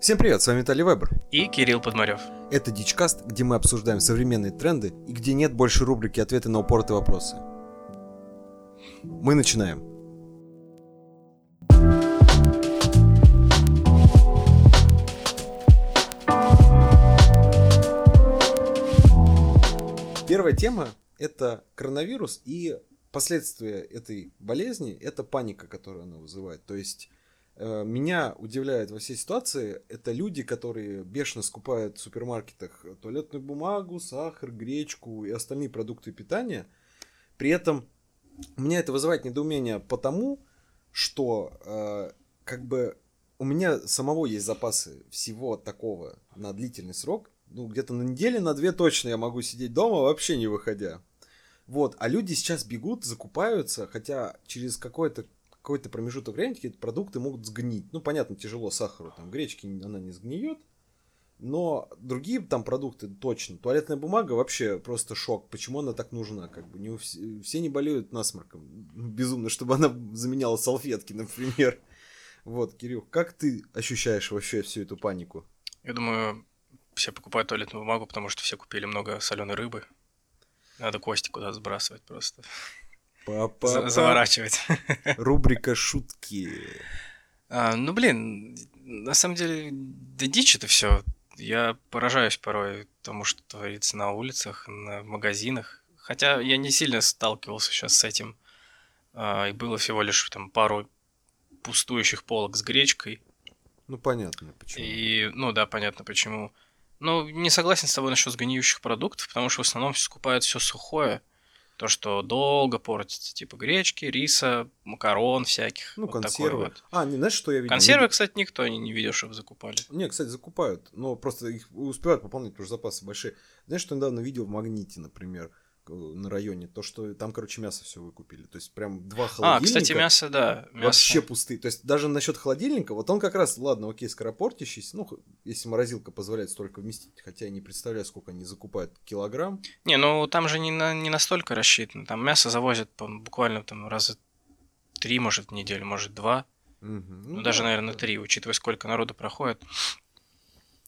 Всем привет, с вами Виталий Вебер. И Кирилл Подмарев. Это Дичкаст, где мы обсуждаем современные тренды и где нет больше рубрики «Ответы на упоротые вопросы». Мы начинаем. Первая тема – это коронавирус и последствия этой болезни – это паника, которую она вызывает. То есть меня удивляет во всей ситуации, это люди, которые бешено скупают в супермаркетах туалетную бумагу, сахар, гречку и остальные продукты питания. При этом у меня это вызывает недоумение потому, что э, как бы у меня самого есть запасы всего такого на длительный срок. Ну, где-то на неделе, на две точно я могу сидеть дома, вообще не выходя. Вот, а люди сейчас бегут, закупаются, хотя через какое-то какой-то промежуток времени какие-то продукты могут сгнить. Ну, понятно, тяжело сахару, там, гречки она не сгниет, но другие там продукты точно. Туалетная бумага вообще просто шок. Почему она так нужна? Как бы не все, все не болеют насморком. Безумно, чтобы она заменяла салфетки, например. Вот, Кирилл, как ты ощущаешь вообще всю эту панику? Я думаю, все покупают туалетную бумагу, потому что все купили много соленой рыбы. Надо кости куда сбрасывать просто. Папа. Заворачивать. Рубрика шутки. А, ну, блин, на самом деле, да дичь это все. Я поражаюсь порой тому, что творится на улицах, на магазинах. Хотя я не сильно сталкивался сейчас с этим. А, и было всего лишь там пару пустующих полок с гречкой. Ну, понятно, почему. И, ну да, понятно почему. Ну, не согласен с тобой насчет сгниющих продуктов, потому что в основном все скупают все сухое то, что долго портится, типа гречки, риса, макарон всяких. Ну, вот консервы. Вот. А, не знаешь, что я видел? Консервы, кстати, никто не, не видел, чтобы закупали. Не, кстати, закупают, но просто их успевают пополнить, потому что запасы большие. Знаешь, что недавно видел в Магните, например? На районе, то, что там, короче, мясо все выкупили. То есть прям два холодильника. А, кстати, мясо, да. Мясо. Вообще пустые. То есть даже насчет холодильника, вот он как раз, ладно, окей, скоропортящийся, ну, если морозилка позволяет столько вместить, хотя я не представляю, сколько они закупают килограмм. Не, ну там же не, на, не настолько рассчитано. Там мясо завозят буквально там раза три, может, в неделю, может, два. Угу. Ну, ну, даже, да, наверное, да. три, учитывая, сколько народу проходит.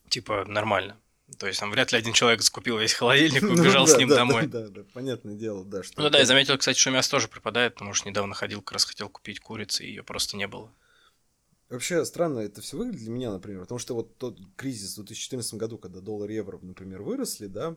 Типа, нормально. То есть там вряд ли один человек скупил весь холодильник и ну убежал с ним домой. Да, да, понятное дело, да. Ну да, я заметил, кстати, что мясо тоже пропадает, потому что недавно ходил, как раз хотел купить курицы, и ее просто не было. Вообще странно это все выглядит для меня, например, потому что вот тот кризис в 2014 году, когда доллар и евро, например, выросли, да,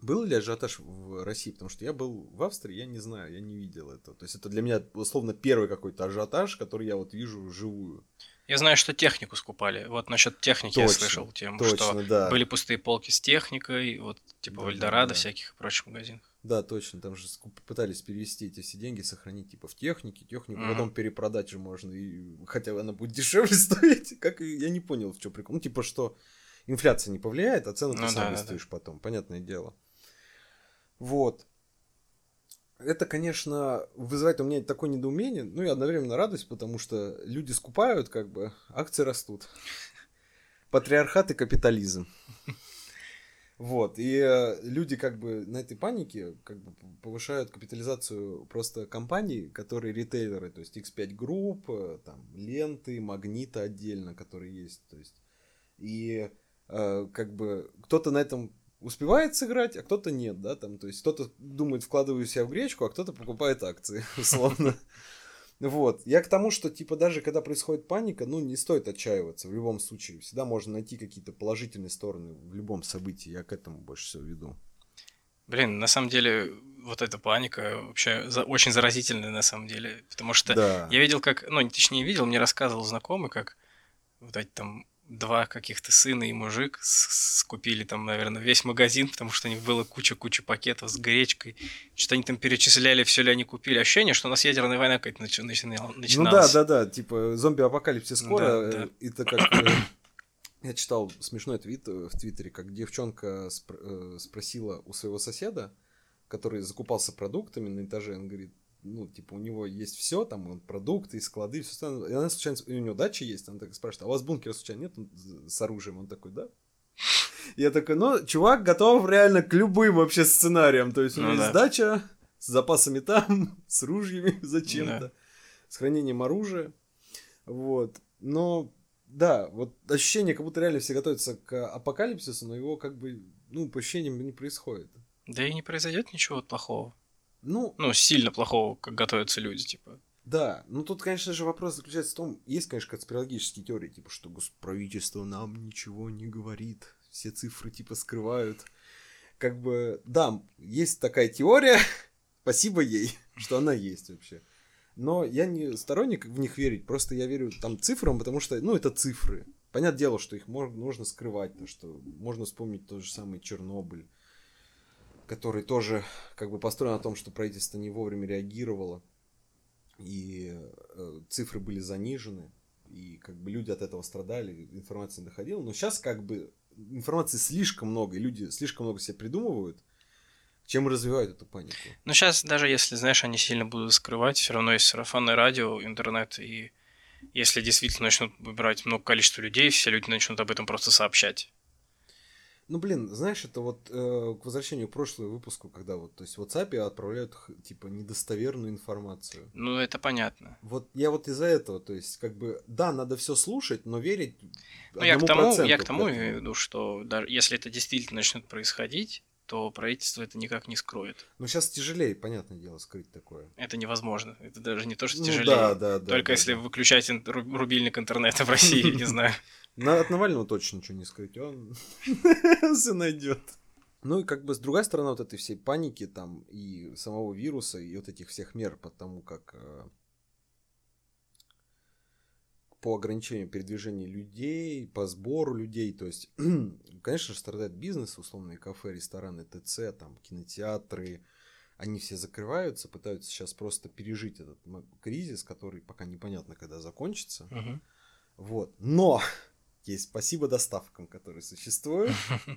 был ли ажиотаж в России? Потому что я был в Австрии, я не знаю, я не видел этого. То есть это для меня, условно, первый какой-то ажиотаж, который я вот вижу вживую. Я знаю, что технику скупали. Вот насчет техники точно, я слышал тему, точно, что да. были пустые полки с техникой, вот типа да, в Эльдорадо да. всяких и прочих магазинах. Да, точно, там же пытались перевести эти все деньги, сохранить типа в технике, технику, mm-hmm. потом перепродать же можно, и хотя она будет дешевле стоить, как я не понял, в чем прикол. Ну, типа, что инфляция не повлияет, а цену ну, ты сам да, выставишь да. потом, понятное дело. Вот это, конечно, вызывает у меня такое недоумение, ну и одновременно радость, потому что люди скупают, как бы, акции растут. Патриархат и капитализм. Вот, и э, люди как бы на этой панике как бы повышают капитализацию просто компаний, которые ритейлеры, то есть X5 Group, э, там, ленты, магнита отдельно, которые есть, то есть, и э, как бы кто-то на этом успевает сыграть, а кто-то нет, да, там, то есть кто-то думает, вкладываю себя в гречку, а кто-то покупает акции, условно. Вот. Я к тому, что, типа, даже когда происходит паника, ну, не стоит отчаиваться в любом случае. Всегда можно найти какие-то положительные стороны в любом событии. Я к этому больше всего веду. Блин, на самом деле, вот эта паника вообще за, очень заразительная, на самом деле. Потому что да. я видел, как, ну, точнее, видел, мне рассказывал знакомый, как вот эти там два каких-то сына и мужик скупили там, наверное, весь магазин, потому что у них было куча-куча пакетов с гречкой. Что-то они там перечисляли, все ли они купили. Ощущение, что у нас ядерная война какая-то нач- начиналась. Ну да, да, да, типа зомби-апокалипсис скоро. Да, да. Это как... Э, я читал смешной твит э, в Твиттере, как девчонка спр- э, спросила у своего соседа, который закупался продуктами на этаже, он говорит, ну, типа, у него есть все, там, он продукты, склады, все остальное. И она случайно, у него дача есть, она так спрашивает, а у вас бункера случайно нет с оружием? Он такой, да. Я такой, ну, чувак готов реально к любым вообще сценариям. То есть у него ну, есть да. дача с запасами там, с ружьями зачем-то, да. с хранением оружия. Вот. Но да, вот ощущение, как будто реально все готовятся к апокалипсису, но его как бы, ну, по ощущениям не происходит. Да и не произойдет ничего плохого. Ну, ну, сильно плохого, как готовятся люди, типа. Да, ну тут, конечно же, вопрос заключается в том, есть, конечно, конспирологические теории, типа, что правительство нам ничего не говорит, все цифры, типа, скрывают. Как бы, да, есть такая теория, спасибо ей, что она есть вообще. Но я не сторонник в них верить, просто я верю там цифрам, потому что, ну, это цифры. Понятное дело, что их можно, нужно скрывать, то, что можно вспомнить тот же самый Чернобыль, который тоже как бы построен на том, что правительство не вовремя реагировало, и э, цифры были занижены, и как бы люди от этого страдали, информация не доходила. Но сейчас как бы информации слишком много, и люди слишком много себе придумывают, чем развивают эту панику. Ну, сейчас даже если, знаешь, они сильно будут скрывать, все равно есть сарафанное радио, интернет, и если действительно начнут выбирать много количества людей, все люди начнут об этом просто сообщать. Ну, блин, знаешь, это вот э, к возвращению к прошлому выпуску, когда вот, то есть в WhatsApp отправляют, типа, недостоверную информацию. Ну, это понятно. Вот я вот из-за этого, то есть, как бы, да, надо все слушать, но верить Ну, я к тому, я к тому имею в виду, что даже если это действительно начнет происходить, то правительство это никак не скроет. Ну, сейчас тяжелее, понятное дело, скрыть такое. Это невозможно. Это даже не то, что ну, тяжелее. Да, да, да. Только да, если да. выключать рубильник интернета в России, не знаю. На, от Навального точно ничего не скрыть, он все найдет. Ну и как бы с другой стороны вот этой всей паники там и самого вируса и вот этих всех мер по тому, как э, по ограничению передвижения людей, по сбору людей, то есть, конечно же, страдает бизнес, условные кафе, рестораны, ТЦ, там, кинотеатры, они все закрываются, пытаются сейчас просто пережить этот кризис, который пока непонятно, когда закончится. Uh-huh. Вот. Но есть спасибо доставкам, которые существуют.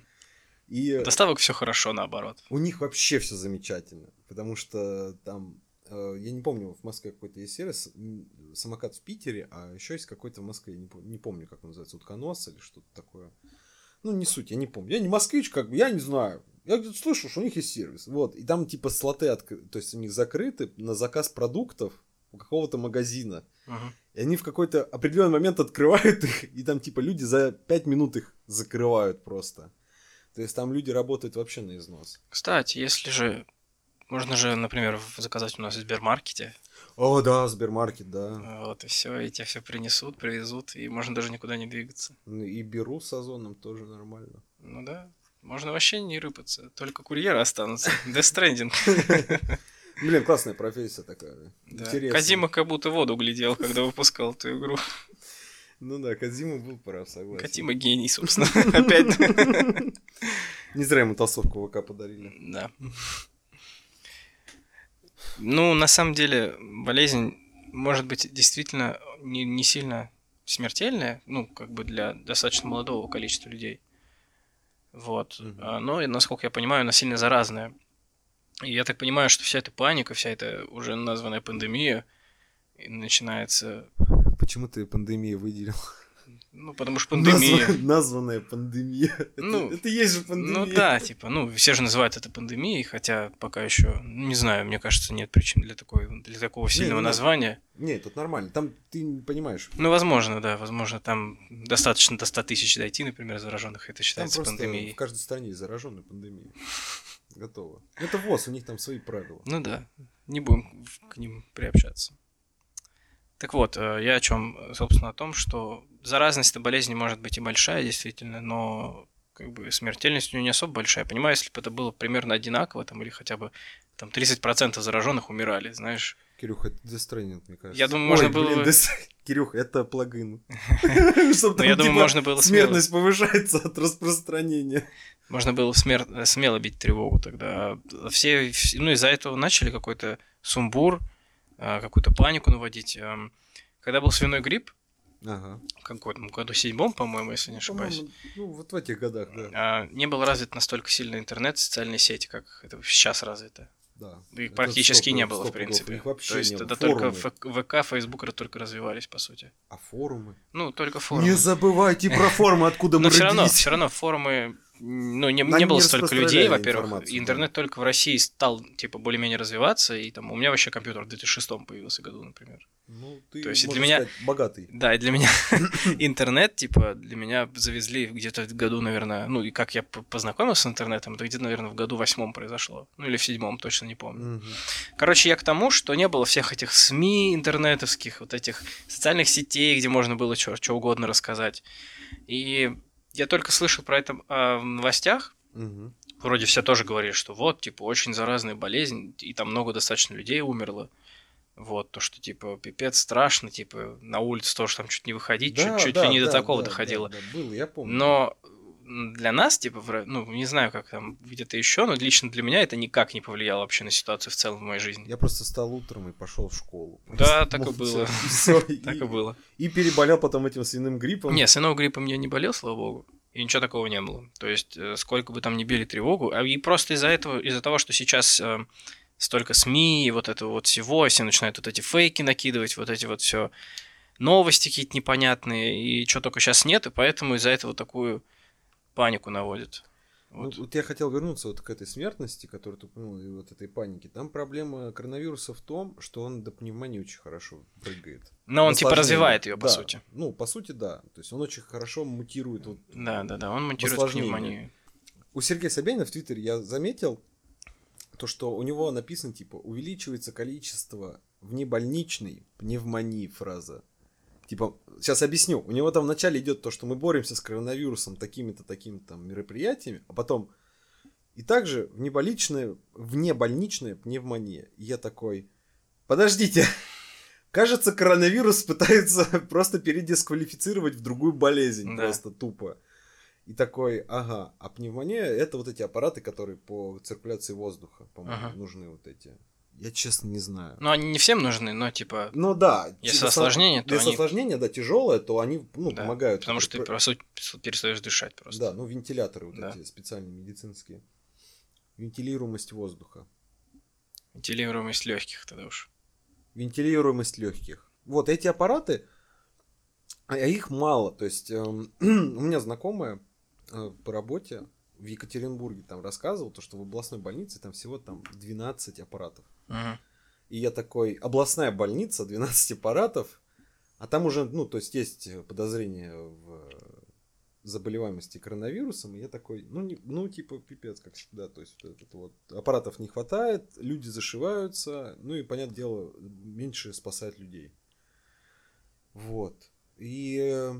И Доставок все хорошо, наоборот. У них вообще все замечательно, потому что там, э, я не помню, в Москве какой-то есть сервис, самокат в Питере, а еще есть какой-то в Москве, я не, не помню, как он называется, утконос или что-то такое. Ну, не суть, я не помню. Я не москвич, как бы, я не знаю. Я где-то слышу, что у них есть сервис. Вот. И там типа слоты, откры... то есть у них закрыты на заказ продуктов у какого-то магазина. Uh-huh. И они в какой-то определенный момент открывают их, и там типа люди за 5 минут их закрывают просто. То есть там люди работают вообще на износ. Кстати, если же... Можно же, например, заказать у нас в Сбермаркете. О, да, Сбермаркет, да. Вот, и все, и тебе все принесут, привезут, и можно даже никуда не двигаться. Ну, и беру с озоном тоже нормально. Ну да, можно вообще не рыпаться, только курьеры останутся. Stranding. Блин, классная профессия такая. Да. Интересная. Казима как будто воду глядел, когда выпускал эту игру. Ну да, Казима был прав, согласен. Казима гений, собственно, опять. Не зря ему толстовку ВК подарили. Да. Ну, на самом деле, болезнь может быть действительно не, не сильно смертельная, ну, как бы для достаточно молодого количества людей. Вот. Угу. Но, насколько я понимаю, она сильно заразная. И я так понимаю, что вся эта паника, вся эта уже названная пандемия начинается... Почему ты пандемию выделил? Ну, потому что пандемия. Назва... Названная пандемия. Ну, это, это есть же пандемия. Ну да, типа, ну, все же называют это пандемией, хотя пока еще, не знаю, мне кажется, нет причин для, такой, для такого сильного не, названия. Нет, тут нормально. Там ты не понимаешь. Ну, возможно, да, возможно, там достаточно до 100 тысяч дойти, например, зараженных, это считается там пандемией. В каждой стране зараженная пандемия. Готово. Это ВОЗ, у них там свои правила. Ну да, не будем к ним приобщаться. Так вот, э, я о чем, собственно, о том, что заразность болезни может быть и большая, действительно, но как бы смертельность у нее не особо большая. Понимаю, если бы это было примерно одинаково, там, или хотя бы там 30% зараженных умирали, знаешь. Кирюха, это Death мне кажется. Я думаю, можно Ой, было... Блин, Death... Кирюх, это плагин. Но я думаю, типа можно было... Смертность повышается от распространения. Можно было смело бить тревогу тогда. Все, ну, из-за этого начали какой-то сумбур, а, какую-то панику наводить. Когда был свиной грипп, Ага. В каком году седьмом, по-моему, если не ошибаюсь. Ну, вот в этих годах, да. А, не был развит настолько сильно интернет, социальные сети, как это сейчас развито. Да. Их это практически не было, в принципе. Их вообще То есть это только ВК, Фейсбук только развивались, по сути. А форумы? Ну, только форумы. Не забывайте про форумы, откуда мы Но все равно, все равно форумы ну, не, не было столько людей, во-первых. Интернет да. только в России стал, типа, более-менее развиваться, и там у меня вообще компьютер в 2006 появился году, например. Ну, ты, То есть для меня... Сказать, богатый. Да, и для меня интернет, типа, для меня завезли где-то в году, наверное, ну, и как я познакомился с интернетом, это где-то, наверное, в году восьмом произошло. Ну, или в седьмом, точно не помню. Короче, я к тому, что не было всех этих СМИ интернетовских, вот этих социальных сетей, где можно было что угодно рассказать. И я только слышал про это а, в новостях. Угу. Вроде все тоже говорили, что вот, типа, очень заразная болезнь, и там много достаточно людей умерло. Вот, то, что, типа, пипец, страшно, типа, на улицу тоже там чуть не выходить, да, чуть, чуть да, ли не да, до такого да, доходило. Да, да, было, я помню. Но для нас, типа, ну, не знаю, как там где-то еще, но лично для меня это никак не повлияло вообще на ситуацию в целом в моей жизни. Я просто стал утром и пошел в школу. Да, так и было. Так и было. И переболел потом этим свиным гриппом. Не, свиного гриппом я не болел, слава богу. И ничего такого не было. То есть, э, сколько бы там ни били тревогу, а и просто из-за этого, из-за того, что сейчас э, столько СМИ и вот этого вот всего, все начинают вот эти фейки накидывать, вот эти вот все новости какие-то непонятные, и что только сейчас нет, и поэтому из-за этого такую панику наводит. Ну, вот. Ну, вот я хотел вернуться вот к этой смертности, которую ты упомянул, и вот этой панике. Там проблема коронавируса в том, что он до пневмонии очень хорошо прыгает. Но он типа развивает ее, по да. сути. Ну, по сути, да. То есть он очень хорошо мутирует. Вот, да, да, да, он мутирует пневмонию. У Сергея Собянина в Твиттере я заметил, то, что у него написано, типа, увеличивается количество внебольничной пневмонии, фраза. Типа, сейчас объясню. У него там вначале идет то, что мы боремся с коронавирусом такими-то, такими-то там мероприятиями, а потом и также внебольничная, внебольничная пневмония. И я такой, подождите, кажется, коронавирус пытается просто передисквалифицировать в другую болезнь, да. просто тупо. И такой, ага, а пневмония это вот эти аппараты, которые по циркуляции воздуха, по-моему, ага. нужны вот эти. Я честно не знаю. Ну, они не всем нужны, но типа. Ну да. Если типа, осложнение, то. Если они... осложнение, да, тяжелое, то они ну, да, помогают. Потому что ты, по сути, перестаешь дышать просто. Да, ну вентиляторы вот да. эти специальные медицинские. Вентилируемость воздуха. Вентилируемость легких тогда уж. Вентилируемость легких. Вот эти аппараты, а их мало. То есть э, у меня знакомая э, по работе в Екатеринбурге там рассказывал, то, что в областной больнице там всего там 12 аппаратов. И я такой, областная больница, 12 аппаратов, а там уже, ну, то есть есть подозрение в заболеваемости коронавирусом, и я такой, ну, не, ну типа, пипец, как всегда, то есть вот, это вот, аппаратов не хватает, люди зашиваются, ну и, понятное дело, меньше спасает людей. Вот. И э,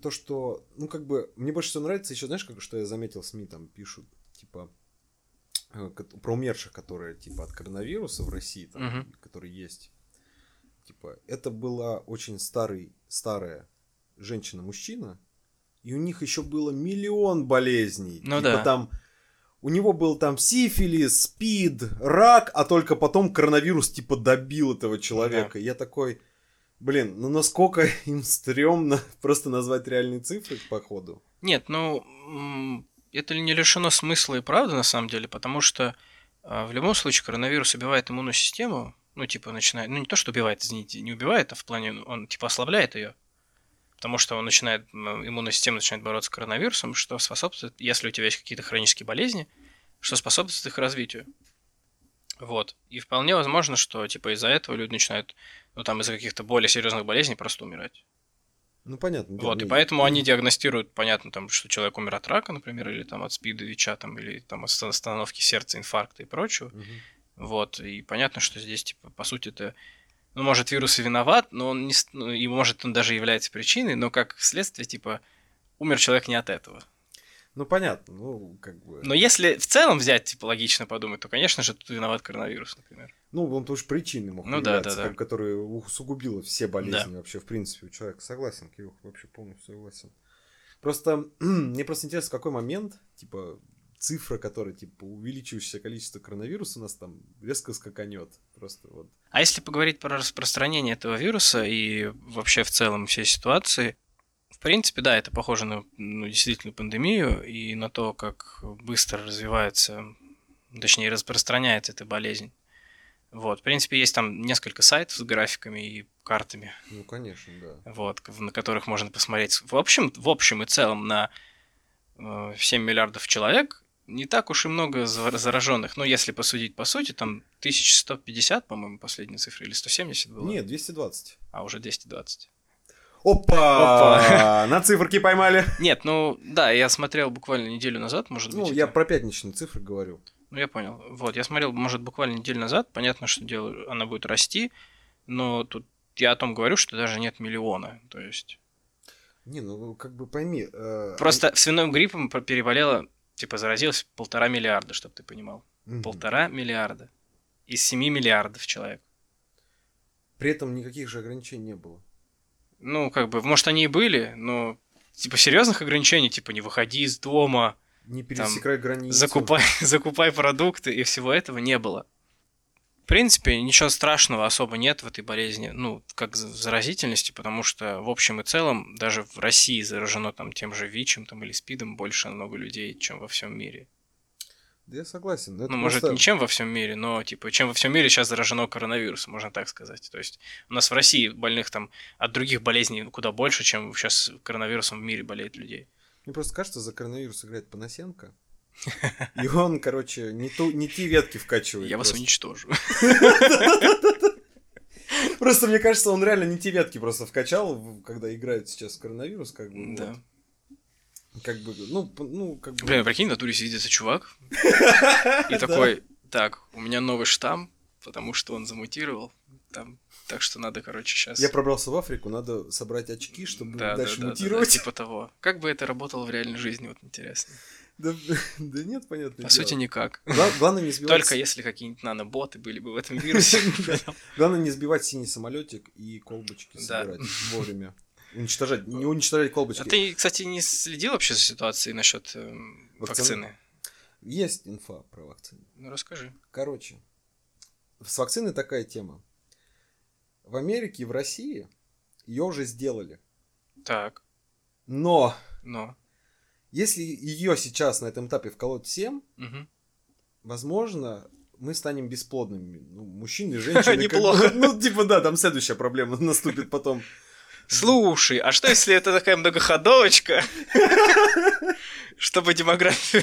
то, что, ну, как бы, мне больше всего нравится еще, знаешь, как, что я заметил, СМИ там пишут, типа, про умерших, которые, типа, от коронавируса в России, там, uh-huh. которые есть. Типа, это была очень старый, старая женщина-мужчина, и у них еще было миллион болезней. Ну типа, да. там, у него был там сифилис, спид, рак, а только потом коронавирус, типа, добил этого человека. Да. Я такой, Блин, ну насколько им стрёмно просто назвать реальные цифры, походу. Нет, ну, это не лишено смысла и правды, на самом деле, потому что а, в любом случае коронавирус убивает иммунную систему, ну, типа, начинает, ну, не то, что убивает, извините, не убивает, а в плане, он, типа, ослабляет ее, потому что он начинает, иммунная система начинает бороться с коронавирусом, что способствует, если у тебя есть какие-то хронические болезни, что способствует их развитию. Вот. И вполне возможно, что типа из-за этого люди начинают, ну там из-за каких-то более серьезных болезней просто умирать. Ну понятно. Вот, и поэтому они диагностируют, понятно, там, что человек умер от рака, например, или там от спида, ВИЧа, там, или там от остановки сердца, инфаркта и прочего. Угу. Вот, и понятно, что здесь, типа, по сути, это, ну, может, вирус и виноват, но он не, ну, и может, он даже является причиной, но как следствие, типа, умер человек не от этого. Ну, понятно, ну, как бы... Но если в целом взять, типа, логично подумать, то, конечно же, тут виноват коронавирус, например. Ну, он тоже причины мог ну, да, да, да. которая усугубила все болезни да. вообще, в принципе, у человека. Согласен, Кирюх, вообще полностью согласен. Просто, мне просто интересно, в какой момент, типа, цифра, которая, типа, увеличивающееся количество коронавируса у нас там резко скаканет. Просто вот. А если поговорить про распространение этого вируса и вообще в целом всей ситуации, в принципе, да, это похоже на ну, действительно пандемию и на то, как быстро развивается, точнее, распространяется эта болезнь. Вот, в принципе, есть там несколько сайтов с графиками и картами. Ну, конечно, да. Вот, на которых можно посмотреть. В общем, в общем и целом на 7 миллиардов человек, не так уж и много зараженных. Ну, если посудить по сути, там 1150, по-моему, последняя цифра, или 170 было? Нет, 220. А, уже 220. Опа! Опа! На циферки поймали. Нет, ну да, я смотрел буквально неделю назад, может ну, быть. Ну, я это... про пятничные цифры говорю. Ну, я понял. Вот, я смотрел, может, буквально неделю назад. Понятно, что дело, она будет расти, но тут я о том говорю, что даже нет миллиона. То есть. Не, ну как бы пойми. Э... Просто свиным гриппом переболело, типа заразилось полтора миллиарда, чтобы ты понимал. Угу. Полтора миллиарда. Из семи миллиардов человек. При этом никаких же ограничений не было. Ну, как бы, может, они и были, но типа серьезных ограничений, типа не выходи из дома, не пересекай там, границу, закупай, закупай продукты и всего этого не было. В принципе, ничего страшного особо нет в этой болезни, ну, как заразительности, потому что в общем и целом даже в России заражено там тем же ВИЧем там, или СПИДом больше много людей, чем во всем мире. Да я согласен. ну, может, просто... не чем во всем мире, но, типа, чем во всем мире сейчас заражено коронавирусом, можно так сказать. То есть у нас в России больных там от других болезней куда больше, чем сейчас коронавирусом в мире болеет людей. Мне просто кажется, за коронавирус играет Панасенко. И он, короче, не, ту, не те ветки вкачивает. Я вас уничтожу. Просто мне кажется, он реально не те ветки просто вкачал, когда играет сейчас коронавирус, как бы. Да. Как бы, ну, ну, как бы... Блин, прикинь, на туре сидится чувак и такой, так, у меня новый штамм, потому что он замутировал, там, так что надо, короче, сейчас... Я пробрался в Африку, надо собрать очки, чтобы да, дальше да, мутировать. Да, да, типа того. Как бы это работало в реальной жизни, вот интересно. Да, да нет, понятно. По дело. сути, никак. Главное не сбивать... Только если какие-нибудь наноботы были бы в этом вирусе. Главное не сбивать синий самолетик и колбочки собирать вовремя. Уничтожать, не уничтожать колбочки. А ты, кстати, не следил вообще за ситуацией насчет э, вакцины? Есть инфа про вакцину. Ну, расскажи. Короче, с вакциной такая тема. В Америке и в России ее уже сделали. Так. Но. Но. Если ее сейчас на этом этапе вколоть всем, угу. возможно, мы станем бесплодными. Ну, мужчины, женщины. Неплохо. ну, типа, да, там следующая проблема наступит потом. Слушай, а что если это такая многоходовочка? Чтобы демографию...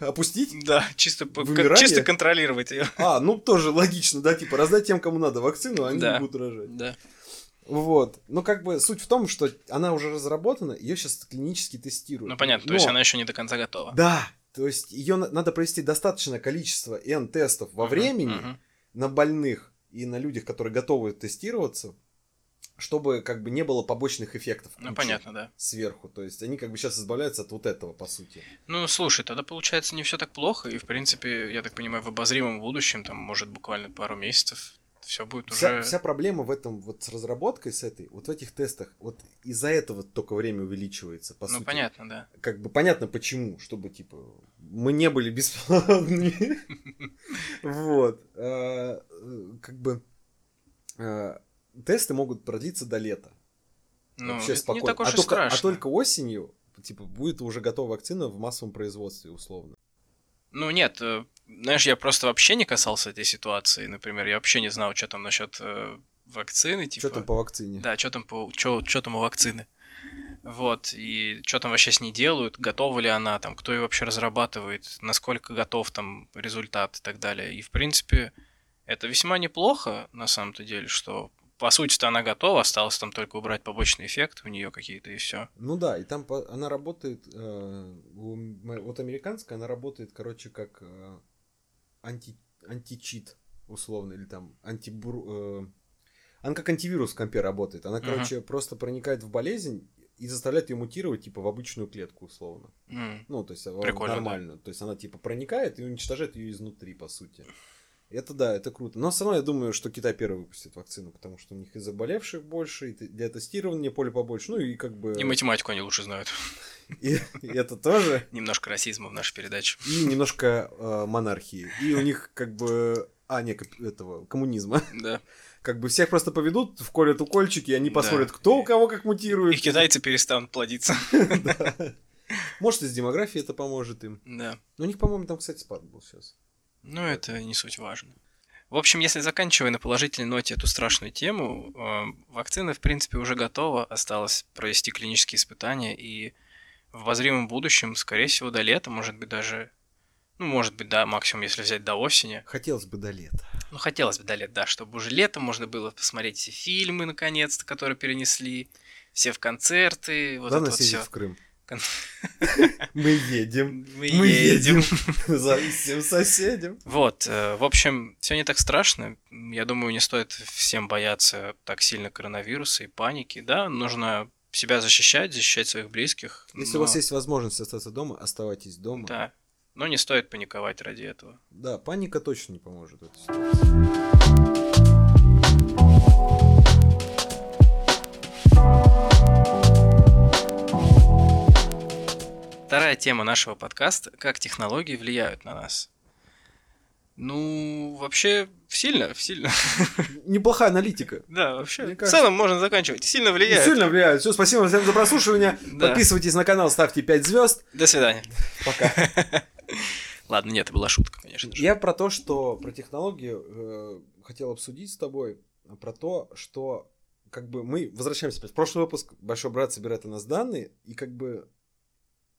Опустить? Да, чисто, чисто контролировать ее. А, ну тоже логично, да, типа раздать тем, кому надо вакцину, они да. будут рожать. Да. Вот. Ну, как бы суть в том, что она уже разработана, ее сейчас клинически тестируют. Ну, понятно, Но... то есть она еще не до конца готова. Да, то есть ее надо провести достаточное количество N-тестов во uh-huh, времени uh-huh. на больных и на людях, которые готовы тестироваться, чтобы как бы не было побочных эффектов. Ну, понятно, да. Сверху. То есть они как бы сейчас избавляются от вот этого, по сути. Ну, слушай, тогда получается не все так плохо. И, в принципе, я так понимаю, в обозримом будущем, там, может, буквально пару месяцев, все будет вся, уже... Вся проблема в этом, вот с разработкой, с этой, вот в этих тестах, вот из-за этого только время увеличивается, по ну, сути. Понятно, да. Как бы понятно почему, чтобы, типа, мы не были бесплатными. Вот. А, э, как бы а, тесты могут продлиться до лета. Ну, Вообще спокойно. Не так уж а, и только, страшно. а только осенью, типа, будет уже готова вакцина в массовом производстве, условно. Ну, нет, э, знаешь, я просто вообще не касался этой ситуации. Например, я вообще не знал, что там насчет э, вакцины. Типа... Что там по вакцине? Да, что там по что, что там у вакцины. Вот, и что там вообще с ней делают, готова ли она, там, кто ее вообще разрабатывает, насколько готов там результат и так далее. И, в принципе, это весьма неплохо, на самом-то деле, что по сути-то она готова, осталось там только убрать побочный эффект у нее какие-то и все. Ну да, и там она работает, э, вот американская, она работает, короче, как э, анти, античит, условно, или там антибур... Э, она как антивирус в компе работает. Она, короче, uh-huh. просто проникает в болезнь и заставляет ее мутировать, типа, в обычную клетку, условно. Mm. Ну, то есть, Прикольно, нормально. Да. То есть, она, типа, проникает и уничтожает ее изнутри, по сути. Это да, это круто. Но все равно я думаю, что Китай первый выпустит вакцину, потому что у них и заболевших больше, и для тестирования поле побольше, ну и как бы... И математику они лучше знают. И, это тоже. Немножко расизма в нашей передаче. И немножко э, монархии. И у них как бы... А, не, этого, коммунизма. Да. Как бы всех просто поведут, вколят укольчики, и они посмотрят, кто у кого как мутирует. И китайцы перестанут плодиться. Может, из демографии это поможет им. Да. У них, по-моему, там, кстати, спад был сейчас. Ну, это не суть важно. В общем, если заканчивая на положительной ноте эту страшную тему, э, вакцина, в принципе, уже готова. Осталось провести клинические испытания, и в обозримом будущем, скорее всего, до лета, может быть, даже ну, может быть, да, максимум, если взять до осени. Хотелось бы до лета. Ну, хотелось бы до лета, да, чтобы уже летом можно было посмотреть все фильмы, наконец-то, которые перенесли, все в концерты. Вот Главное съездить вот в Крым. Мы едем. Мы, едем. За всем соседям. Вот, э, в общем, все не так страшно. Я думаю, не стоит всем бояться так сильно коронавируса и паники. Да, нужно себя защищать, защищать своих близких. Если но... у вас есть возможность остаться дома, оставайтесь дома. Да, но не стоит паниковать ради этого. Да, паника точно не поможет в этой ситуации. Вторая тема нашего подкаста – как технологии влияют на нас. Ну, вообще, сильно, сильно. Неплохая аналитика. Да, вообще. Мне кажется... В целом можно заканчивать. Сильно влияет. Сильно влияет. Все, спасибо всем за прослушивание. Да. Подписывайтесь на канал, ставьте 5 звезд. До свидания. Пока. Ладно, нет, это была шутка, конечно же. Я про то, что про технологию э, хотел обсудить с тобой, про то, что как бы мы возвращаемся. В прошлый выпуск Большой брат собирает у нас данные, и как бы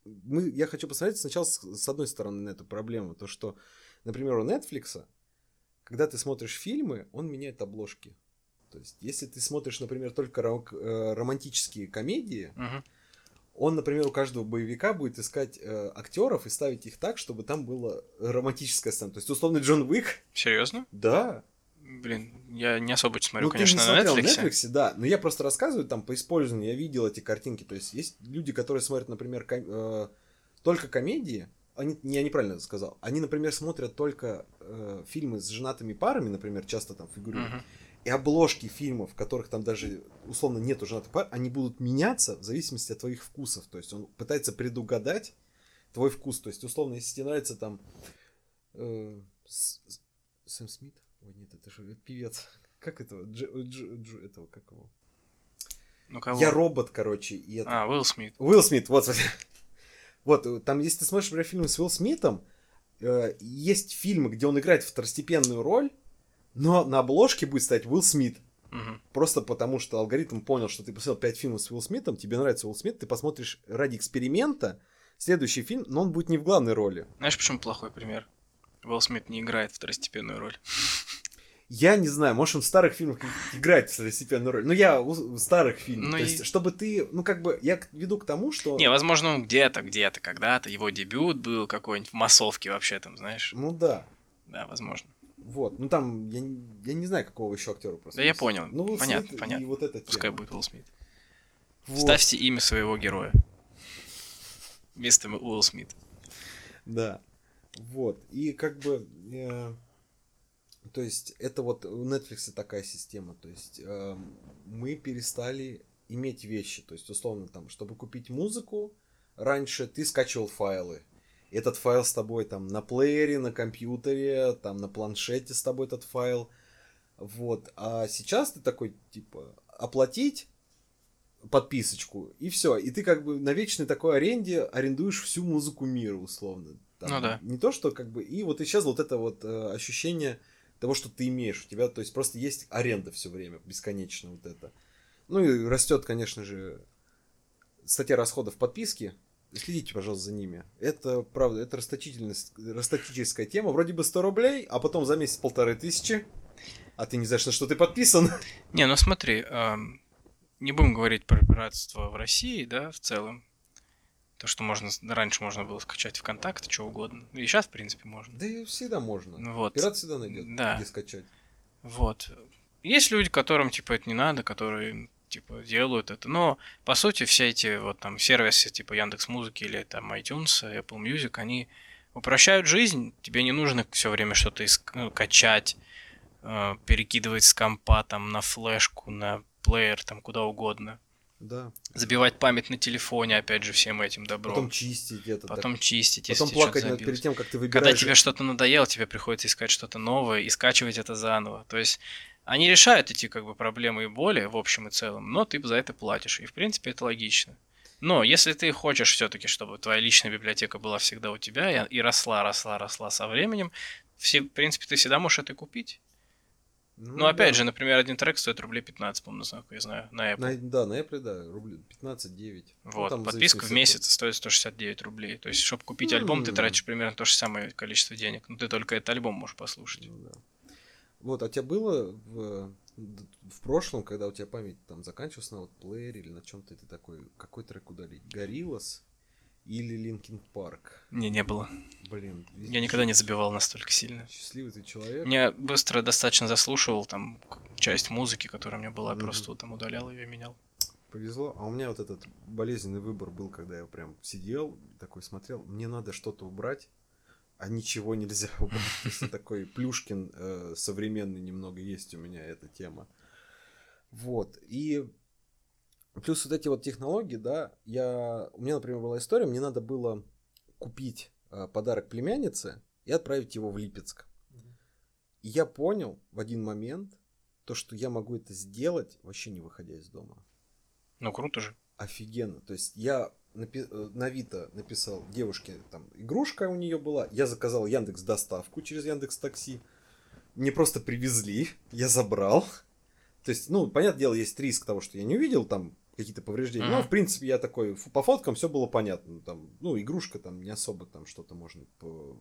мы, я хочу посмотреть сначала с, с одной стороны на эту проблему, то что, например, у Netflix, когда ты смотришь фильмы, он меняет обложки. То есть, если ты смотришь, например, только э, романтические комедии, uh-huh он, например, у каждого боевика будет искать э, актеров и ставить их так, чтобы там была романтическая сцена. То есть, условно, Джон Уик. Серьезно? Да. Блин, я не особо смотрю, ну, конечно, ты не на Netflix. Netflix. Да, но я просто рассказываю там по использованию, я видел эти картинки. То есть, есть люди, которые смотрят, например, ком- э, только комедии, они, не, я неправильно сказал, они, например, смотрят только э, фильмы с женатыми парами, например, часто там фигурируют. Uh-huh и обложки фильмов, в которых там даже условно нет уже пар, они будут меняться в зависимости от твоих вкусов. То есть он пытается предугадать твой вкус. То есть, условно, если тебе нравится там э, Сэм Смит, ой, нет, это же певец. Как этого? Дж, Дж, Дж, этого, как его? Ну, кого? Я робот, короче. И это... А, Уилл Смит. Уилл Смит, вот. Вот, э, там, если ты смотришь, например, фильмы с Уилл Смитом, э, есть фильмы, где он играет второстепенную роль, но на обложке будет стоять Уилл Смит. Угу. Просто потому, что алгоритм понял, что ты посмотрел 5 фильмов с Уилл Смитом, тебе нравится Уилл Смит, ты посмотришь ради эксперимента следующий фильм, но он будет не в главной роли. Знаешь, почему плохой пример? Уилл Смит не играет второстепенную роль. Я не знаю, может, он в старых фильмах играет второстепенную роль. Но я в старых фильмах. Ну То и... есть, чтобы ты, ну, как бы, я веду к тому, что... Не, возможно, он где-то, где-то, когда-то, его дебют был какой-нибудь в массовке вообще там, знаешь. Ну да. Да, возможно. Вот, ну там, я, я не знаю, какого еще актера просто. Да я понял. Ну, понятно, Смит понятно. И вот это Пускай будет Уилл Смит. Вот. Ставьте имя своего героя. Вместо Уилл Смит. Да. Вот. И как бы... Э, то есть, это вот у Netflix такая система. То есть, э, мы перестали иметь вещи. То есть, условно, там, чтобы купить музыку, раньше ты скачивал файлы этот файл с тобой там на плеере, на компьютере, там на планшете с тобой этот файл. Вот. А сейчас ты такой, типа, оплатить подписочку, и все. И ты как бы на вечной такой аренде арендуешь всю музыку мира, условно. Там, ну да. Не то, что как бы... И вот исчезло вот это вот э, ощущение того, что ты имеешь. У тебя, то есть, просто есть аренда все время, бесконечно вот это. Ну и растет, конечно же, статья расходов подписки, Следите, пожалуйста, за ними. Это, правда, это расточительская тема. Вроде бы 100 рублей, а потом за месяц полторы тысячи. А ты не знаешь, на что ты подписан. Не, ну смотри, э, не будем говорить про пиратство в России, да, в целом. То, что можно раньше можно было скачать ВКонтакте, что угодно. И сейчас, в принципе, можно. Да и всегда можно. Ну вот. Пират всегда найдет, да. где скачать. Вот. Есть люди, которым, типа, это не надо, которые типа, делают это. Но, по сути, все эти вот там сервисы, типа Яндекс Музыки или там iTunes, Apple Music, они упрощают жизнь. Тебе не нужно все время что-то иск- ну, качать, э, перекидывать с компа там на флешку, на плеер, там куда угодно. Да. Забивать память на телефоне, опять же, всем этим добром. Потом чистить это. Потом так. чистить, Потом если плакать над, перед тем, как ты выбираешь. Когда тебе что-то надоело, тебе приходится искать что-то новое и скачивать это заново. То есть они решают эти как бы проблемы и боли в общем и целом, но ты за это платишь. И в принципе это логично. Но если ты хочешь все-таки, чтобы твоя личная библиотека была всегда у тебя и росла, росла, росла со временем, все, в принципе, ты всегда можешь это купить. Ну, ну опять да. же, например, один трек стоит рублей 15, по-моему, я знаю, на Apple. На, да, на Apple, да, рублей 15-9. Вот, ну, подписка в месяц стоит 169 рублей. То есть, чтобы купить альбом, ты тратишь примерно то же самое количество денег. Но ты только этот альбом можешь послушать. Ну, да. Вот, а у тебя было в, в прошлом, когда у тебя память там заканчивалась на вот плеере или на чем-то, ты такой, какой трек удалить? Gorillaz? или Linkin Park? Не, не было. Блин. Я никогда не забивал настолько сильно. Счастливый ты человек. Я быстро достаточно заслушивал там часть музыки, которая у меня была, mm-hmm. просто там удалял ее, менял. Повезло. А у меня вот этот болезненный выбор был, когда я прям сидел, такой смотрел, мне надо что-то убрать, а ничего нельзя убрать. Такой Плюшкин э, современный немного есть у меня эта тема. Вот. И Плюс вот эти вот технологии, да, я... У меня, например, была история, мне надо было купить подарок племяннице и отправить его в Липецк. И я понял в один момент, то, что я могу это сделать, вообще не выходя из дома. Ну, круто же. Офигенно. То есть я напи- э, на Авито написал девушке, там, игрушка у нее была, я заказал Яндекс доставку через Яндекс Такси, мне просто привезли, я забрал. То есть, ну, понятное дело, есть риск того, что я не увидел там какие-то повреждения. Mm-hmm. Но, в принципе, я такой, по фоткам все было понятно. Там, ну, игрушка там не особо там что-то можно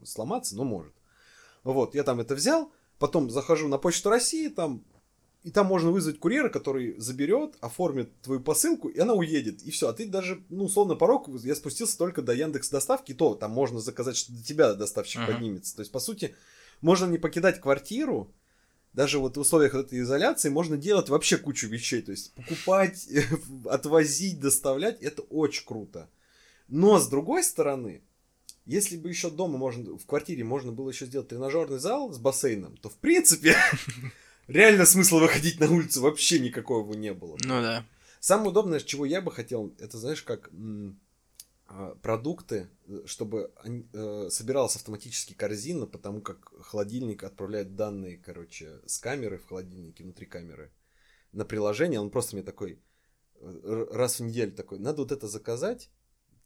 сломаться, но может. Вот, я там это взял, потом захожу на почту России, там, и там можно вызвать курьера, который заберет, оформит твою посылку, и она уедет. И все. А ты даже, ну, условно, порог, я спустился только до Яндекс доставки, то там можно заказать, что до тебя доставщик uh-huh. поднимется. То есть, по сути, можно не покидать квартиру, даже вот в условиях этой изоляции можно делать вообще кучу вещей. То есть покупать, отвозить, доставлять, это очень круто. Но с другой стороны, если бы еще дома можно, в квартире можно было еще сделать тренажерный зал с бассейном, то в принципе реально смысла выходить на улицу вообще никакого не было. Ну да. Самое удобное, чего я бы хотел, это знаешь, как продукты, чтобы э, собиралась автоматически корзина, потому как холодильник отправляет данные, короче, с камеры в холодильнике, внутри камеры, на приложение. Он просто мне такой э, раз в неделю такой, надо вот это заказать,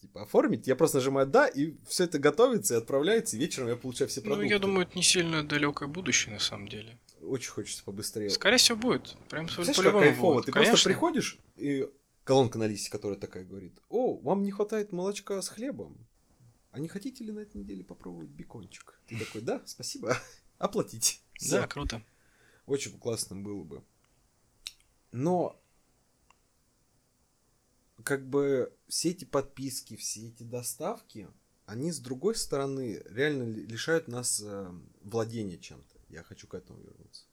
типа оформить. Я просто нажимаю да, и все это готовится и отправляется, и вечером я получаю все продукты. Ну, я думаю, это не сильно далекое будущее на самом деле. Очень хочется побыстрее. Скорее всего, будет. Прям Знаешь, по-любому кайфово. Будет. Ты Конечно. просто приходишь и колонка на листе, которая такая говорит, о, вам не хватает молочка с хлебом, а не хотите ли на этой неделе попробовать бекончик? Ты такой, да, спасибо, оплатите. Всё. Да, круто. Очень классно было бы. Но как бы все эти подписки, все эти доставки, они с другой стороны реально лишают нас э, владения чем-то. Я хочу к этому вернуться.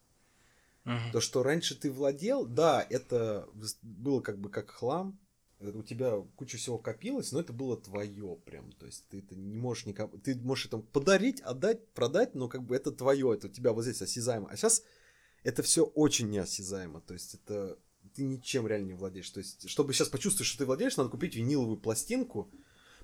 Uh-huh. То, что раньше ты владел, да, это было как бы как хлам, э, у тебя куча всего копилось, но это было твое прям, то есть ты это не можешь никому, ты можешь это подарить, отдать, продать, но как бы это твое, это у тебя вот здесь осязаемо. А сейчас это все очень неосязаемо, то есть это ты ничем реально не владеешь. То есть, чтобы сейчас почувствовать, что ты владеешь, надо купить виниловую пластинку,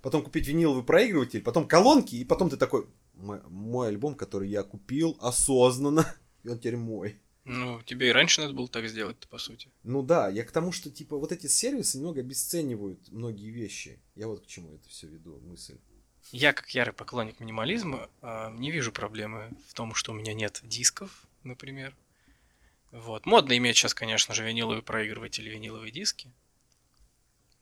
потом купить виниловый проигрыватель, потом колонки, и потом ты такой, мой, мой альбом, который я купил осознанно, и он теперь мой. Ну, тебе и раньше надо было так сделать по сути. Ну да, я к тому, что, типа, вот эти сервисы немного обесценивают многие вещи. Я вот к чему это все веду, мысль. Я, как ярый поклонник минимализма, а, не вижу проблемы в том, что у меня нет дисков, например. Вот. Модно иметь сейчас, конечно же, виниловый проигрыватель, виниловые диски.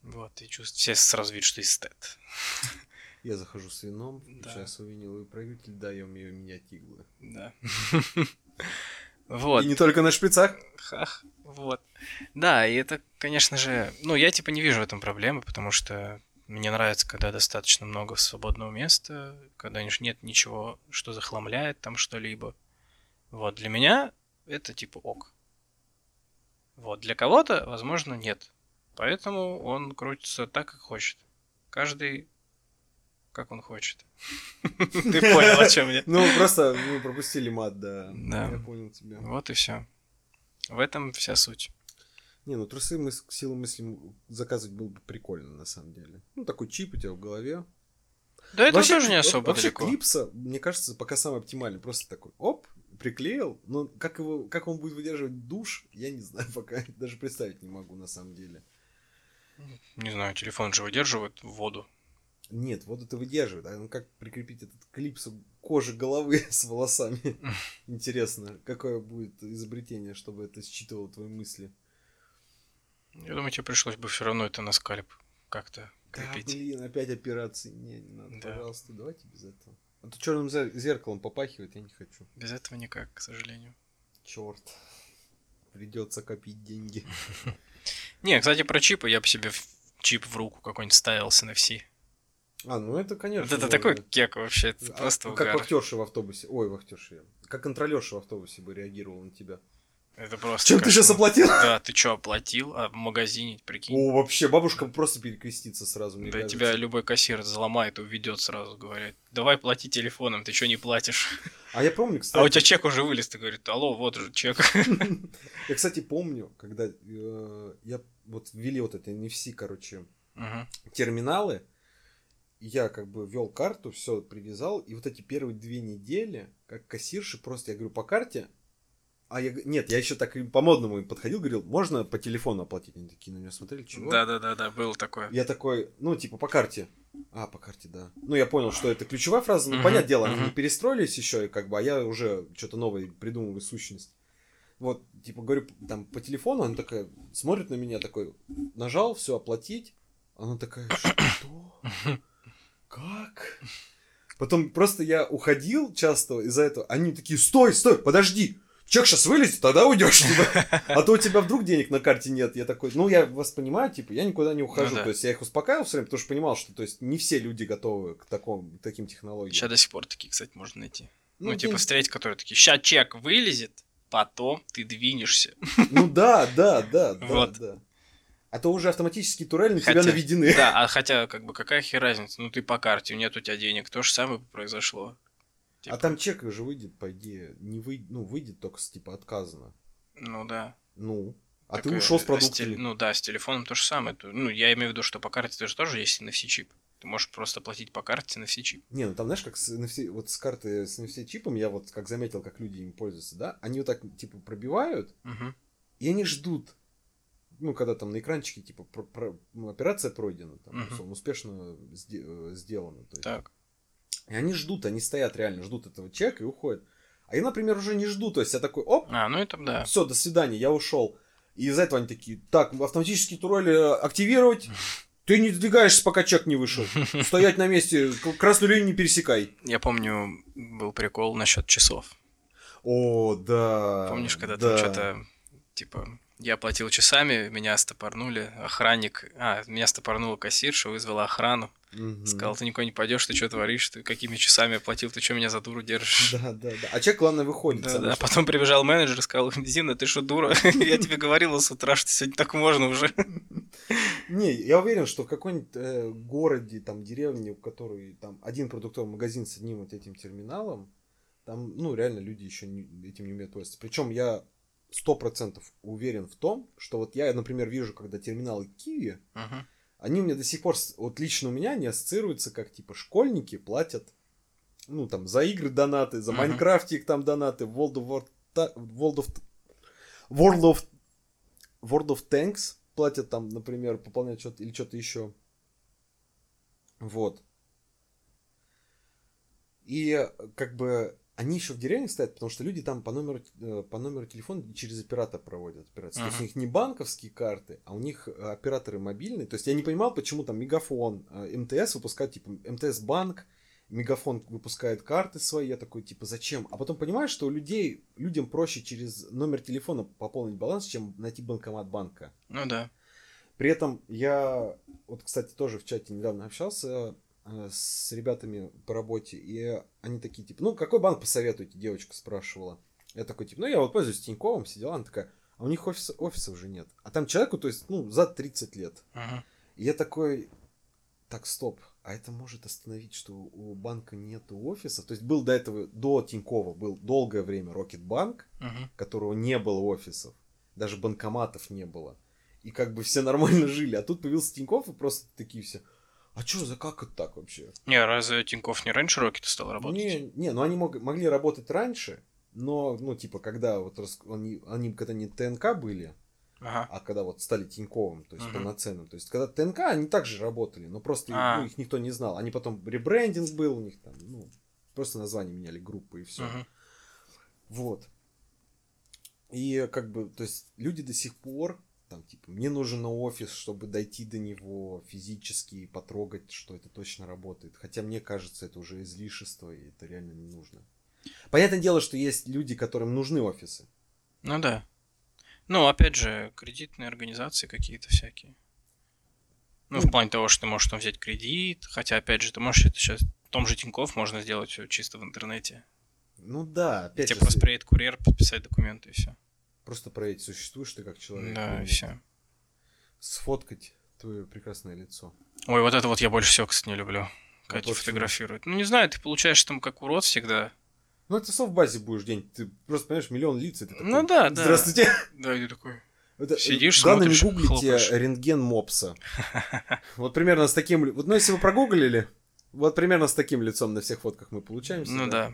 Вот, и чувствую, все сразу видят, что эстет. Я захожу с вином, да. свой виниловый проигрыватель, да, я умею менять иглы. Да. Вот. И не только на шприцах. Хах, вот. Да, и это, конечно же, ну, я типа не вижу в этом проблемы, потому что мне нравится, когда достаточно много свободного места, когда нет ничего, что захламляет там что-либо. Вот, для меня это типа ок. Вот, для кого-то, возможно, нет. Поэтому он крутится так, как хочет. Каждый как он хочет. Ты понял, о чем я. Ну, просто мы пропустили мат, да. Да. Я понял тебя. Вот и все. В этом вся суть. Не, ну трусы мы с силой мысли заказывать было бы прикольно, на самом деле. Ну, такой чип у тебя в голове. Да это вообще, тоже не особо вообще далеко. клипса, мне кажется, пока самый оптимальный. Просто такой, оп, приклеил. Но как, его, как он будет выдерживать душ, я не знаю пока. Даже представить не могу, на самом деле. Не знаю, телефон же выдерживает воду. Нет, воду это выдерживает. А ну как прикрепить этот клипсу кожи головы с волосами? Интересно, какое будет изобретение, чтобы это считывало твои мысли? Я думаю, тебе пришлось бы все равно это на скальп как-то крепить. Да, блин, опять операции. Не, не надо, да. пожалуйста, давайте без этого. А то черным зеркалом попахивает, я не хочу. Без этого никак, к сожалению. Черт. Придется копить деньги. Не, кстати, про чипы я бы себе чип в руку какой-нибудь ставил с NFC. А, ну это, конечно. Вот это такой кек вообще, это а, просто Как вахтерша в автобусе. Ой, вахтерша. Как контролерша в автобусе бы реагировал на тебя. Это просто. Чем ты сейчас оплатил? Да, ты что, оплатил? А в магазине, прикинь. О, вообще, бабушка просто перекрестится сразу, мне Да кажется. тебя любой кассир заломает, уведет сразу, говорит. Давай плати телефоном, ты что не платишь? А я помню, кстати. А у тебя чек уже вылез, ты говорит, алло, вот же чек. Я, кстати, помню, когда э, я вот ввели вот это NFC, короче, терминалы, я как бы ввел карту, все привязал, и вот эти первые две недели, как кассирши, просто я говорю по карте, а я, нет, я еще так по-модному им подходил, говорил, можно по телефону оплатить? Они такие на меня смотрели, чего? Да-да-да, был такое. Я такой, ну, типа, по карте. А, по карте, да. Ну, я понял, что это ключевая фраза. Ну, uh-huh, понятное дело, uh-huh. они не перестроились еще, и как бы, а я уже что-то новое придумываю, сущность. Вот, типа, говорю, там, по телефону, она такая, смотрит на меня, такой, нажал, все, оплатить. Она такая, что? Как? Потом просто я уходил часто из-за этого. Они такие, стой, стой, подожди Чек сейчас вылезет, тогда уйдешь. Типа. А то у тебя вдруг денег на карте нет. Я такой, ну, я вас понимаю, типа, я никуда не ухожу. Ну, да. То есть я их успокаивал все время, потому что понимал, что то есть не все люди готовы к, такому, к таким технологиям. Сейчас до сих пор такие, кстати, можно найти. Ну, ну типа, встретить, которые такие, сейчас чек вылезет, потом ты двинешься. Ну да, да, да, да, вот. да. А то уже автоматические турели на хотя, тебя наведены. Да, а хотя, как бы, какая хер разница? Ну, ты по карте, нет у тебя денег. То же самое произошло. Типа... А там чек же выйдет, по идее, не вы... ну, выйдет только с типа отказано. Ну да. Ну. А так ты ушел с продуктами. С Ну да, с телефоном то же самое. Ну, я имею в виду, что по карте тоже тоже есть NFC чип. Ты можешь просто платить по карте NFC чип. Не, ну там, знаешь, как с NFC, вот с карты с NFC чипом, я вот как заметил, как люди им пользуются, да, они вот так, типа, пробивают, угу. и они ждут, ну, когда там на экранчике, типа, про, про, ну, операция пройдена, там, угу. успешно э, сделана. То есть, так. И они ждут, они стоят реально, ждут этого чека и уходят. А я, например, уже не жду, то есть я такой, оп, а, ну это да. Все, до свидания, я ушел. И из-за этого они такие, так, автоматический турель э, активировать, ты не двигаешься, пока чек не вышел. Стоять на месте, красную линию не пересекай. Я помню, был прикол насчет часов. О, да. Помнишь, когда да. там что-то, типа, я платил часами, меня стопорнули, охранник, а, меня стопорнула кассирша, вызвала охрану. Угу. Сказал, ты никуда не пойдешь, ты что творишь, ты какими часами оплатил, ты что меня за дуру держишь? Да, да, да. А человек, главное, выходит. Да, да. Потом прибежал менеджер и сказал, Зина, ты что, дура? Я тебе говорила с утра, что сегодня так можно уже. Не, я уверен, что в каком-нибудь э, городе, там, деревне, у которой там один продуктовый магазин с одним вот этим терминалом, там, ну, реально люди еще этим не умеют пользоваться. Причем я сто процентов уверен в том, что вот я, например, вижу, когда терминалы Киви, uh-huh. они у меня до сих пор, вот лично у меня не ассоциируются, как типа школьники платят, ну там за игры донаты, за uh-huh. Майнкрафтик там донаты, World of, War, World of World of World of Tanks платят там, например, пополнять что-то или что-то еще. Вот. И как бы они еще в деревне стоят, потому что люди там по номеру, э, по номеру телефона через оператор проводят операции. Uh-huh. То есть у них не банковские карты, а у них э, операторы мобильные. То есть я не понимал, почему там Мегафон, э, МТС выпускает, типа, МТС банк, Мегафон выпускает карты свои, я такой, типа, зачем? А потом понимаешь, что у людей, людям проще через номер телефона пополнить баланс, чем найти банкомат банка. Ну да. При этом я, вот, кстати, тоже в чате недавно общался, с ребятами по работе, и они такие, типа, ну, какой банк посоветуете, девочка спрашивала. Я такой, типа, ну, я вот пользуюсь Тиньковым, сидела, она такая, а у них офис, офисов уже нет. А там человеку, то есть, ну, за 30 лет. Uh-huh. И я такой, так, стоп, а это может остановить, что у банка нет офиса? То есть, был до этого, до Тинькова, был долгое время Рокетбанк, uh-huh. которого не было офисов, даже банкоматов не было. И как бы все нормально жили. А тут появился Тиньков, и просто такие все, а что за как это так вообще? Не, разве Тиньков не раньше Рокета стал работать? Не, не, ну они мог, могли работать раньше, но, ну, типа, когда вот они, они когда не ТНК были, ага. а когда вот стали Тиньковым, то есть угу. полноценным. То есть когда ТНК, они также работали, но просто а. ну, их никто не знал. Они потом ребрендинг был у них там, ну, просто название меняли группы и все. Угу. Вот. И как бы, то есть люди до сих пор там, типа, мне нужен офис, чтобы дойти до него физически и потрогать, что это точно работает. Хотя мне кажется, это уже излишество, и это реально не нужно. Понятное дело, что есть люди, которым нужны офисы. Ну да. Ну, опять же, кредитные организации какие-то всякие. Ну, в плане того, что ты можешь там взять кредит, хотя, опять же, ты можешь это сейчас в том же Тинькофф можно сделать все чисто в интернете. Ну да, опять Тебе просто приедет курьер, подписать документы и все. Просто проверить, существуешь ты как человек. Да, и все. Сфоткать твое прекрасное лицо. Ой, вот это вот я больше всего, кстати, не люблю. Катя вот фотографирует. Ну, не знаю, ты получаешь там как урод всегда. Ну, это в базе будешь день. Ты просто понимаешь, миллион лиц. Ты такой, ну да, да. Здравствуйте. Да, и такой. Это, Сидишь, главное, смотришь, не гуглите хлопаешь. рентген мопса. Вот примерно с таким... Вот, ну, если вы прогуглили, вот примерно с таким лицом на всех фотках мы получаемся. Ну да.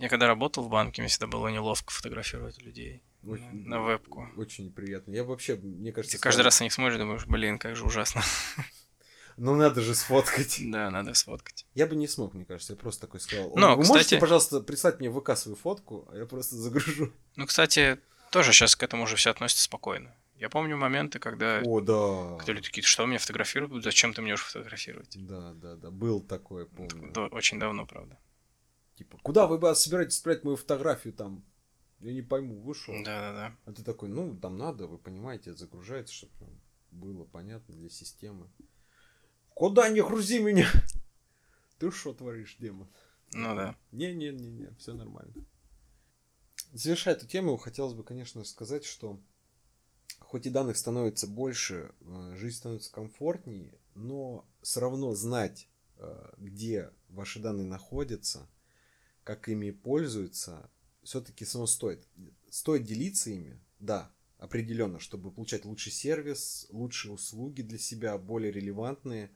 Я когда работал в банке, мне всегда было неловко фотографировать людей очень, на вебку. Очень неприятно. Я вообще, мне кажется... Ты каждый раз на них смотришь, думаешь, блин, как же ужасно. Ну, надо же сфоткать. Да, надо сфоткать. Я бы не смог, мне кажется, я просто такой сказал. Но, Вы кстати... можете, пожалуйста, прислать мне в ВК свою фотку, а я просто загружу. Ну, кстати, тоже сейчас к этому уже все относятся спокойно. Я помню моменты, когда... О, да. Когда люди такие, что меня фотографируют, зачем ты мне уже фотографировать? Да, да, да, был такое, помню. Да, очень давно, правда. Типа, куда вы собираетесь спрятать мою фотографию там? Я не пойму, вышел. Да, да, да. А ты такой, ну, там надо, вы понимаете, загружается, чтобы было понятно для системы. Куда не грузи меня? Ты что творишь, демон? Ну да. Не-не-не-не, все нормально. Завершая эту тему, хотелось бы, конечно, сказать, что хоть и данных становится больше, э, жизнь становится комфортнее, но все равно знать, э, где ваши данные находятся – как ими пользуются, все-таки само стоит. Стоит делиться ими, да, определенно, чтобы получать лучший сервис, лучшие услуги для себя, более релевантные.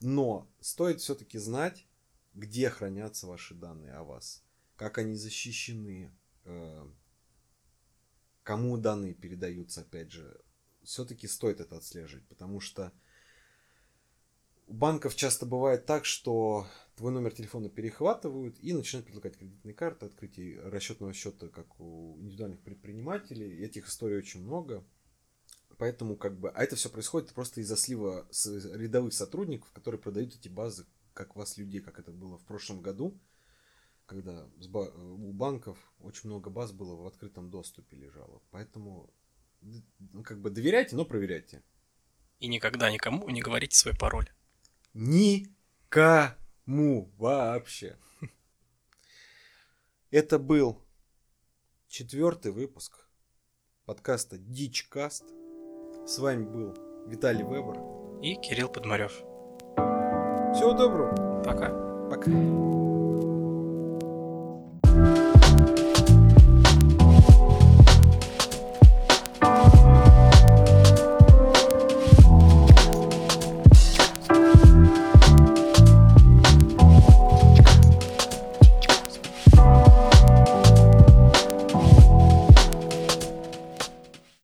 Но стоит все-таки знать, где хранятся ваши данные о вас, как они защищены, э, кому данные передаются, опять же. Все-таки стоит это отслеживать, потому что у банков часто бывает так, что твой номер телефона перехватывают и начинают предлагать кредитные карты, открытие расчетного счета, как у индивидуальных предпринимателей. Этих историй очень много. Поэтому как бы... А это все происходит просто из-за слива рядовых сотрудников, которые продают эти базы, как вас людей, как это было в прошлом году, когда у банков очень много баз было в открытом доступе лежало. Поэтому ну, как бы доверяйте, но проверяйте. И никогда никому не говорите свой пароль. Никогда му вообще. Это был четвертый выпуск подкаста Дичкаст. С вами был Виталий Вебер и Кирилл Подмарев. Всего доброго. Пока. Пока.